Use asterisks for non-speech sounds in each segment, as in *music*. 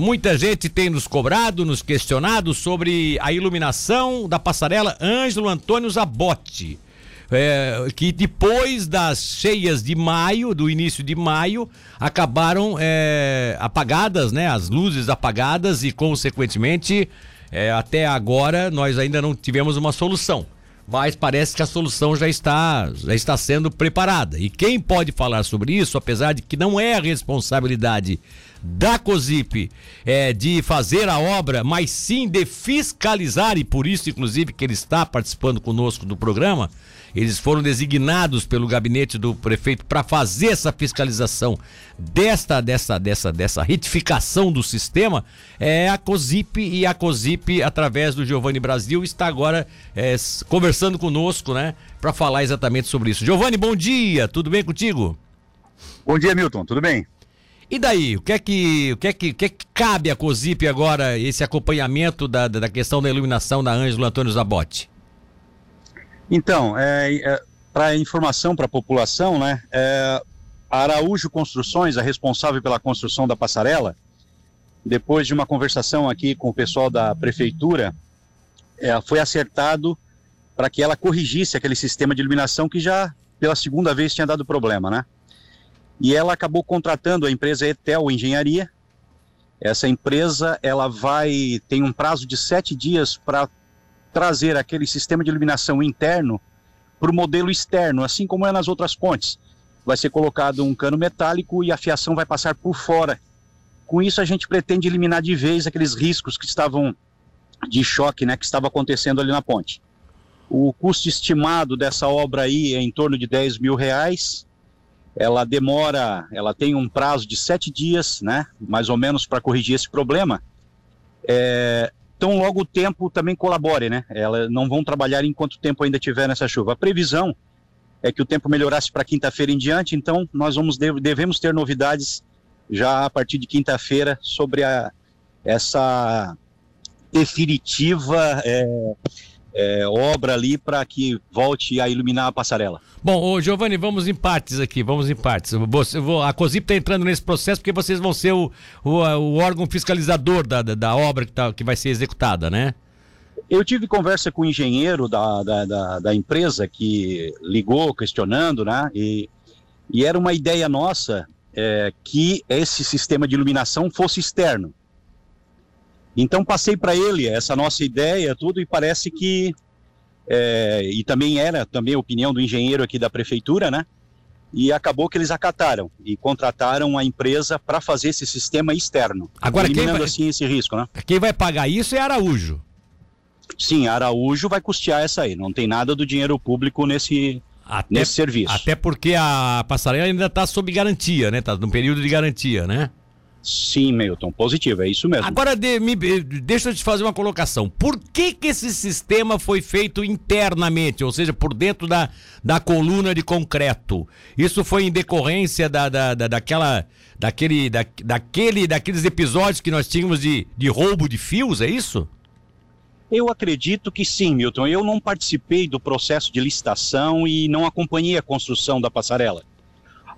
muita gente tem nos cobrado, nos questionado sobre a iluminação da passarela Ângelo Antônio Zabotti. É, que depois das cheias de maio, do início de maio, acabaram é, apagadas, né? As luzes apagadas e, consequentemente, é, até agora nós ainda não tivemos uma solução mas parece que a solução já está, já está sendo preparada. E quem pode falar sobre isso, apesar de que não é a responsabilidade da COSIP é, de fazer a obra, mas sim de fiscalizar, e por isso, inclusive, que ele está participando conosco do programa, eles foram designados pelo gabinete do prefeito para fazer essa fiscalização desta, dessa, dessa, dessa retificação do sistema. É a COSIP e a COSIP, através do Giovanni Brasil, está agora é, conversando conosco, né? Para falar exatamente sobre isso. Giovanni, bom dia, tudo bem contigo? Bom dia, Milton, tudo bem? E daí, o que é que, o que, é que, o que, é que cabe à COSIP agora, esse acompanhamento da, da questão da iluminação da Ângelo Antônio Zabotti? Então, é, é, para informação para a população, né, é, a Araújo Construções, a responsável pela construção da passarela, depois de uma conversação aqui com o pessoal da prefeitura, é, foi acertado para que ela corrigisse aquele sistema de iluminação que já pela segunda vez tinha dado problema, né? E ela acabou contratando a empresa Etel Engenharia. Essa empresa ela vai tem um prazo de sete dias para trazer aquele sistema de iluminação interno para o modelo externo, assim como é nas outras pontes. Vai ser colocado um cano metálico e a fiação vai passar por fora. Com isso, a gente pretende eliminar de vez aqueles riscos que estavam de choque, né, que estava acontecendo ali na ponte. O custo estimado dessa obra aí é em torno de 10 mil reais. Ela demora, ela tem um prazo de sete dias, né, mais ou menos, para corrigir esse problema. É, então, logo o tempo também colabore, né? Elas não vão trabalhar enquanto o tempo ainda tiver nessa chuva. A previsão é que o tempo melhorasse para quinta-feira em diante, então nós vamos devemos ter novidades já a partir de quinta-feira sobre a, essa definitiva é, é, obra ali para que volte a iluminar a passarela. Bom, ô Giovanni, vamos em partes aqui, vamos em partes. Você, a COSIP está entrando nesse processo porque vocês vão ser o, o, o órgão fiscalizador da, da, da obra que, tá, que vai ser executada, né? Eu tive conversa com o engenheiro da, da, da, da, empresa que ligou questionando, né? E, e era uma ideia nossa é, que esse sistema de iluminação fosse externo. Então passei para ele essa nossa ideia, tudo, e parece que é, e também era também a opinião do engenheiro aqui da prefeitura, né? E acabou que eles acataram e contrataram a empresa para fazer esse sistema externo, Agora eliminando vai... assim esse risco, né? Quem vai pagar isso é Araújo. Sim, Araújo vai custear essa aí. Não tem nada do dinheiro público nesse até, nesse serviço. Até porque a passarela ainda está sob garantia, né? Está no período de garantia, né? Sim, Milton, positivo, é isso mesmo. Agora, de, me, deixa eu te fazer uma colocação. Por que, que esse sistema foi feito internamente, ou seja, por dentro da, da coluna de concreto? Isso foi em decorrência da, da, da daquela, daquele, da, daquele, daqueles episódios que nós tínhamos de, de roubo de fios, é isso? Eu acredito que sim, Milton. Eu não participei do processo de licitação e não acompanhei a construção da passarela.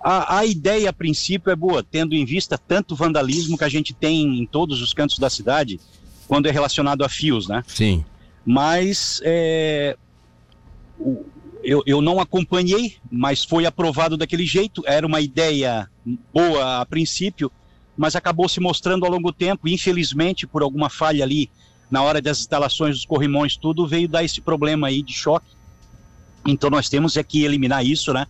A, a, ideia, a princípio, é boa, tendo em vista tanto vandalismo que a gente tem em todos os cantos da cidade, quando é relacionado a fios, né? Sim. Mas é, o, eu, eu não acompanhei, mas foi aprovado daquele jeito. Era uma ideia boa a princípio, mas acabou se mostrando ao longo do tempo, infelizmente, por alguma falha ali na hora das instalações dos corrimões, tudo veio dar esse problema aí de choque. Então nós temos é que eliminar isso, né?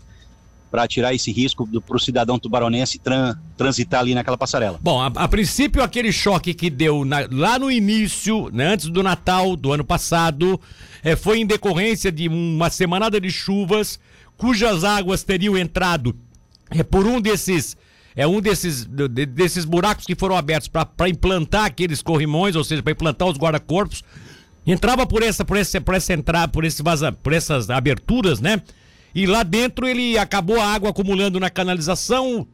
Para tirar esse risco para o cidadão tubaronense tran, transitar ali naquela passarela. Bom, a, a princípio aquele choque que deu na, lá no início, né, antes do Natal do ano passado, é, foi em decorrência de uma semanada de chuvas cujas águas teriam entrado é, por um desses é um desses, de, desses buracos que foram abertos para implantar aqueles corrimões, ou seja, para implantar os guarda-corpos. Entrava por essa, por essa, por essa entrada, por esse vaza, por essas aberturas, né? E lá dentro ele acabou a água acumulando na canalização,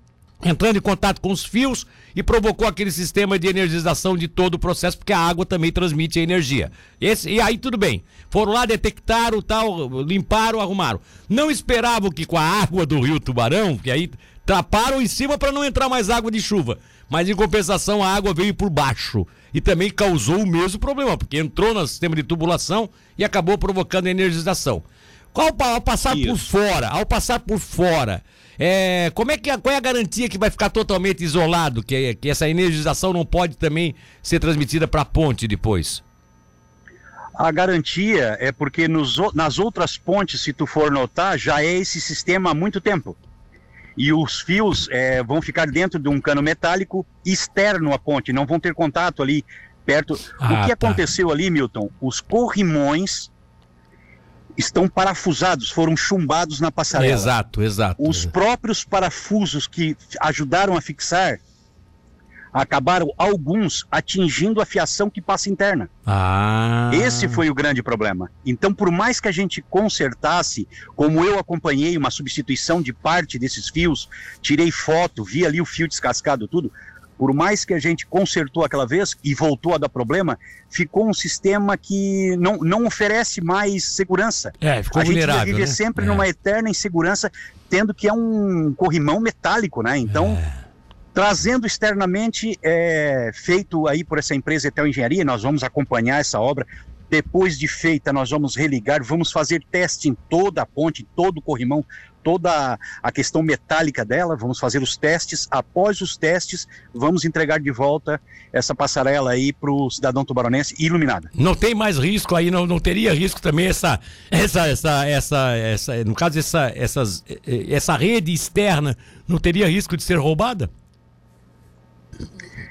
entrando em contato com os fios e provocou aquele sistema de energização de todo o processo, porque a água também transmite energia. Esse, e aí tudo bem. Foram lá, detectaram, tal, limparam, arrumaram. Não esperavam que com a água do Rio Tubarão, que aí Traparam em cima para não entrar mais água de chuva. Mas em compensação a água veio por baixo e também causou o mesmo problema, porque entrou no sistema de tubulação e acabou provocando energização. Qual ao passar Isso. por fora, ao passar por fora, é, como é que qual é a garantia que vai ficar totalmente isolado, que, que essa energização não pode também ser transmitida para a ponte depois? A garantia é porque nos, nas outras pontes, se tu for notar, já é esse sistema há muito tempo. E os fios é, vão ficar dentro de um cano metálico externo à ponte, não vão ter contato ali perto. Ah, o que tá. aconteceu ali, Milton? Os corrimões estão parafusados, foram chumbados na passarela. Exato, exato. Os próprios parafusos que ajudaram a fixar acabaram alguns atingindo a fiação que passa interna. Ah. Esse foi o grande problema. Então, por mais que a gente consertasse, como eu acompanhei uma substituição de parte desses fios, tirei foto, vi ali o fio descascado tudo, por mais que a gente consertou aquela vez e voltou a dar problema, ficou um sistema que não, não oferece mais segurança. É, ficou a vulnerável. A gente vive né? sempre é. numa eterna insegurança, tendo que é um corrimão metálico, né? Então, é. trazendo externamente, é, feito aí por essa empresa Etel Engenharia, nós vamos acompanhar essa obra. Depois de feita, nós vamos religar, vamos fazer teste em toda a ponte, todo o corrimão, toda a questão metálica dela, vamos fazer os testes. Após os testes, vamos entregar de volta essa passarela aí para o cidadão tubaronense iluminada. Não tem mais risco aí, não, não teria risco também essa, essa, essa, essa, essa, no caso essa, essas, essa rede externa, não teria risco de ser roubada?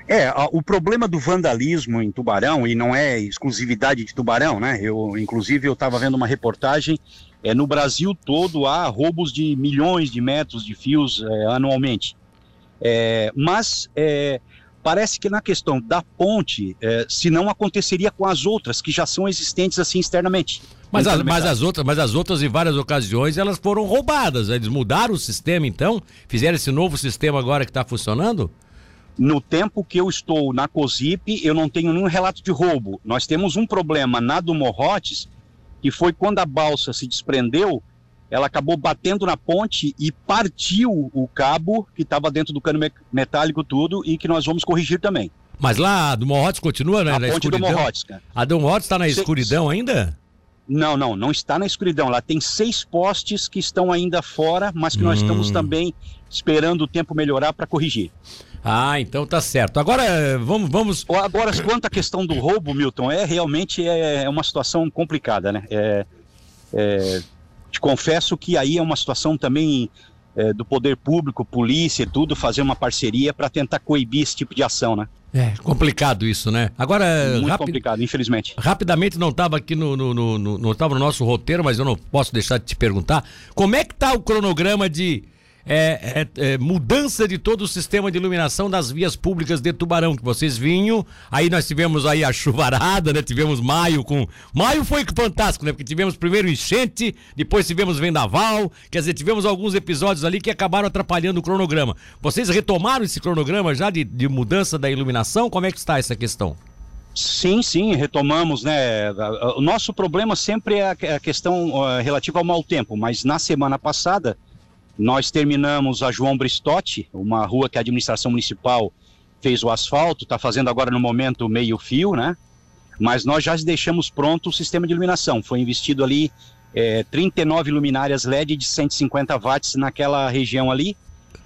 É, o problema do vandalismo em Tubarão, e não é exclusividade de Tubarão, né? Eu, inclusive, eu estava vendo uma reportagem, é, no Brasil todo há roubos de milhões de metros de fios é, anualmente. É, mas é, parece que na questão da ponte, é, se não aconteceria com as outras, que já são existentes assim externamente. Mas, as, mas, as outras, mas as outras, em várias ocasiões, elas foram roubadas. Eles mudaram o sistema, então? Fizeram esse novo sistema agora que está funcionando? No tempo que eu estou na COSIP, eu não tenho nenhum relato de roubo. Nós temos um problema na do Morrotes, que foi quando a balsa se desprendeu, ela acabou batendo na ponte e partiu o cabo que estava dentro do cano metálico tudo e que nós vamos corrigir também. Mas lá a do Morrotes continua, né? A na ponte escuridão. do Morrotes, cara. A do Morrotes está na escuridão ainda? Não, não, não está na escuridão. Lá tem seis postes que estão ainda fora, mas que hum. nós estamos também esperando o tempo melhorar para corrigir. Ah, então tá certo. Agora vamos, vamos. Agora quanto à questão do roubo, Milton, é realmente é, é uma situação complicada, né? É, é, te confesso que aí é uma situação também é, do poder público, polícia e tudo, fazer uma parceria para tentar coibir esse tipo de ação, né? É complicado isso, né? Agora. Muito rapi... complicado, infelizmente. Rapidamente, não estava aqui no, no, no, no, não estava no nosso roteiro, mas eu não posso deixar de te perguntar. Como é que tá o cronograma de é, é, é, mudança de todo o sistema de iluminação das vias públicas de Tubarão, que vocês vinham, aí nós tivemos aí a chuvarada, né? Tivemos maio com... Maio foi fantástico, né? Porque tivemos primeiro enchente, depois tivemos vendaval, quer dizer, tivemos alguns episódios ali que acabaram atrapalhando o cronograma. Vocês retomaram esse cronograma já de, de mudança da iluminação? Como é que está essa questão? Sim, sim, retomamos, né? O nosso problema sempre é a questão relativa ao mau tempo, mas na semana passada nós terminamos a João Bristotti, uma rua que a administração municipal fez o asfalto, está fazendo agora no momento meio fio, né? Mas nós já deixamos pronto o sistema de iluminação. Foi investido ali é, 39 luminárias LED de 150 watts naquela região ali.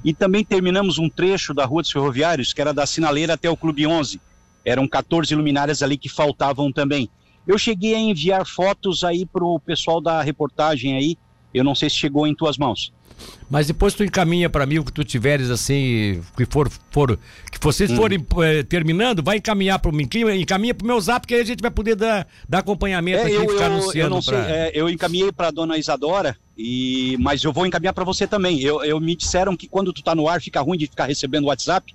E também terminamos um trecho da Rua dos Ferroviários, que era da Sinaleira até o Clube 11. Eram 14 luminárias ali que faltavam também. Eu cheguei a enviar fotos aí para o pessoal da reportagem aí. Eu não sei se chegou em tuas mãos. Mas depois tu encaminha para mim o que tu tiveres assim, que for, for que vocês hum. forem eh, terminando, vai encaminhar para mim, encaminha para o meu zap que aí a gente vai poder dar, dar acompanhamento é, aqui eu, ficar eu, anunciando. Eu, pra... é, eu encaminhei para dona Isadora e mas eu vou encaminhar para você também. Eu, eu me disseram que quando tu tá no ar fica ruim de ficar recebendo WhatsApp.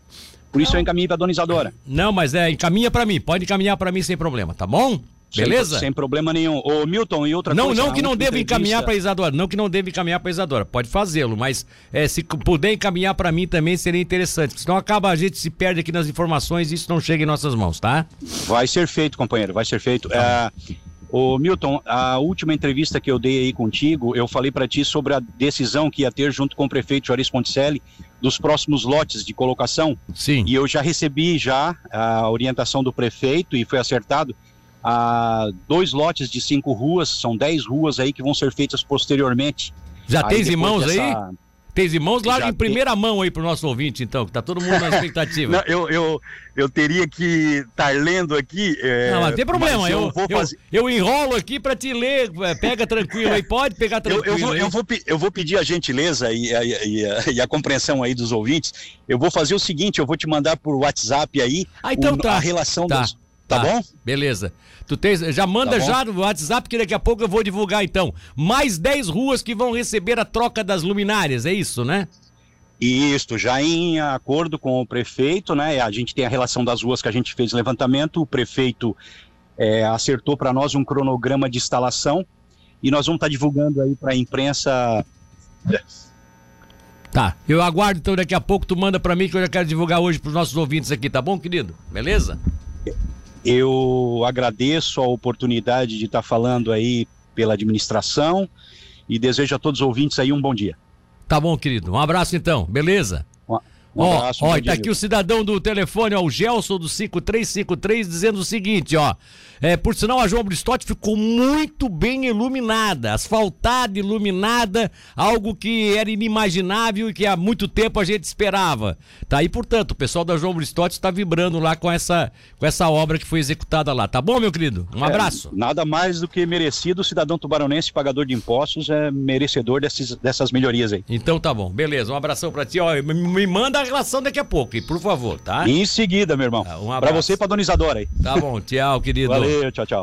Por isso eu encaminhei para dona Isadora. Não, mas é encaminha para mim, pode encaminhar para mim sem problema, tá bom? Beleza? Sem, sem, problema nenhum. Ô, Milton, e outra não, coisa. Não, que não deve encaminhar para Isadora. Não que não deve encaminhar para Isadora. Pode fazê-lo, mas é, se puder encaminhar para mim também seria interessante. Senão acaba a gente se perde aqui nas informações e isso não chega em nossas mãos, tá? Vai ser feito, companheiro, vai ser feito. Tá é, ô, Milton, a última entrevista que eu dei aí contigo, eu falei para ti sobre a decisão que ia ter junto com o prefeito Joris Ponticelli dos próximos lotes de colocação. Sim. E eu já recebi já a orientação do prefeito e foi acertado a dois lotes de cinco ruas, são dez ruas aí que vão ser feitas posteriormente. Já Aí tens irmãos dessa- aí? Tens irmãos? Larga Já em primeira mão aí pro nosso ouvinte, então, que tá todo mundo na *laughs* expectativa. Não, eu, eu, eu teria que estar lendo aqui. é, Não, mas tem problema, mas eu, vou eu, fazer. eu enrolo aqui pra te ler, é, pega tranquilo aí, pode pegar Eu, tranquilo eu, vou, aí. eu, vou, eu vou pedir a gentileza e a, e, a, e a compreensão aí dos ouvintes. Eu vou fazer o seguinte: eu vou te mandar por WhatsApp aí Ah, então o- tá. a relação Tá. dos. Tá, bom? Beleza. Tu tens, já manda Tá já no WhatsApp que daqui a pouco eu vou divulgar então. Mais 10 ruas que vão receber a troca das luminárias, é isso, né? Isso, já em acordo com o prefeito, né? A gente tem a relação das ruas que a gente fez levantamento. O prefeito é, acertou para nós um cronograma de instalação e nós vamos estar divulgando aí para a imprensa. Tá. Eu aguardo então daqui a pouco tu manda pra mim que eu já quero divulgar hoje pros nossos ouvintes aqui, tá bom, querido? Beleza? Eu agradeço a oportunidade de estar falando aí pela administração e desejo a todos os ouvintes aí um bom dia. Tá bom, querido. Um abraço então, beleza? Um Ó, abraço, ó, tá aqui o cidadão do telefone, ó, o Gelson do 5353, dizendo o seguinte, ó. É, por sinal, a João Bristotti ficou muito bem iluminada, asfaltada, iluminada, algo que era inimaginável e que há muito tempo a gente esperava. Tá aí, portanto, o pessoal da João Bristotti está vibrando lá com essa, com essa obra que foi executada lá. Tá bom, meu querido? Um abraço. É, nada mais do que merecido, o cidadão tubaronense, pagador de impostos, é merecedor desses, dessas melhorias aí. Então tá bom, beleza. Um abração pra ti, ó. Me, me manda relação daqui a pouco, e por favor, tá? Em seguida, meu irmão. Ah, um abraço. você e pra dona Isadora aí. Tá bom, tchau, querido. Valeu, tchau, tchau.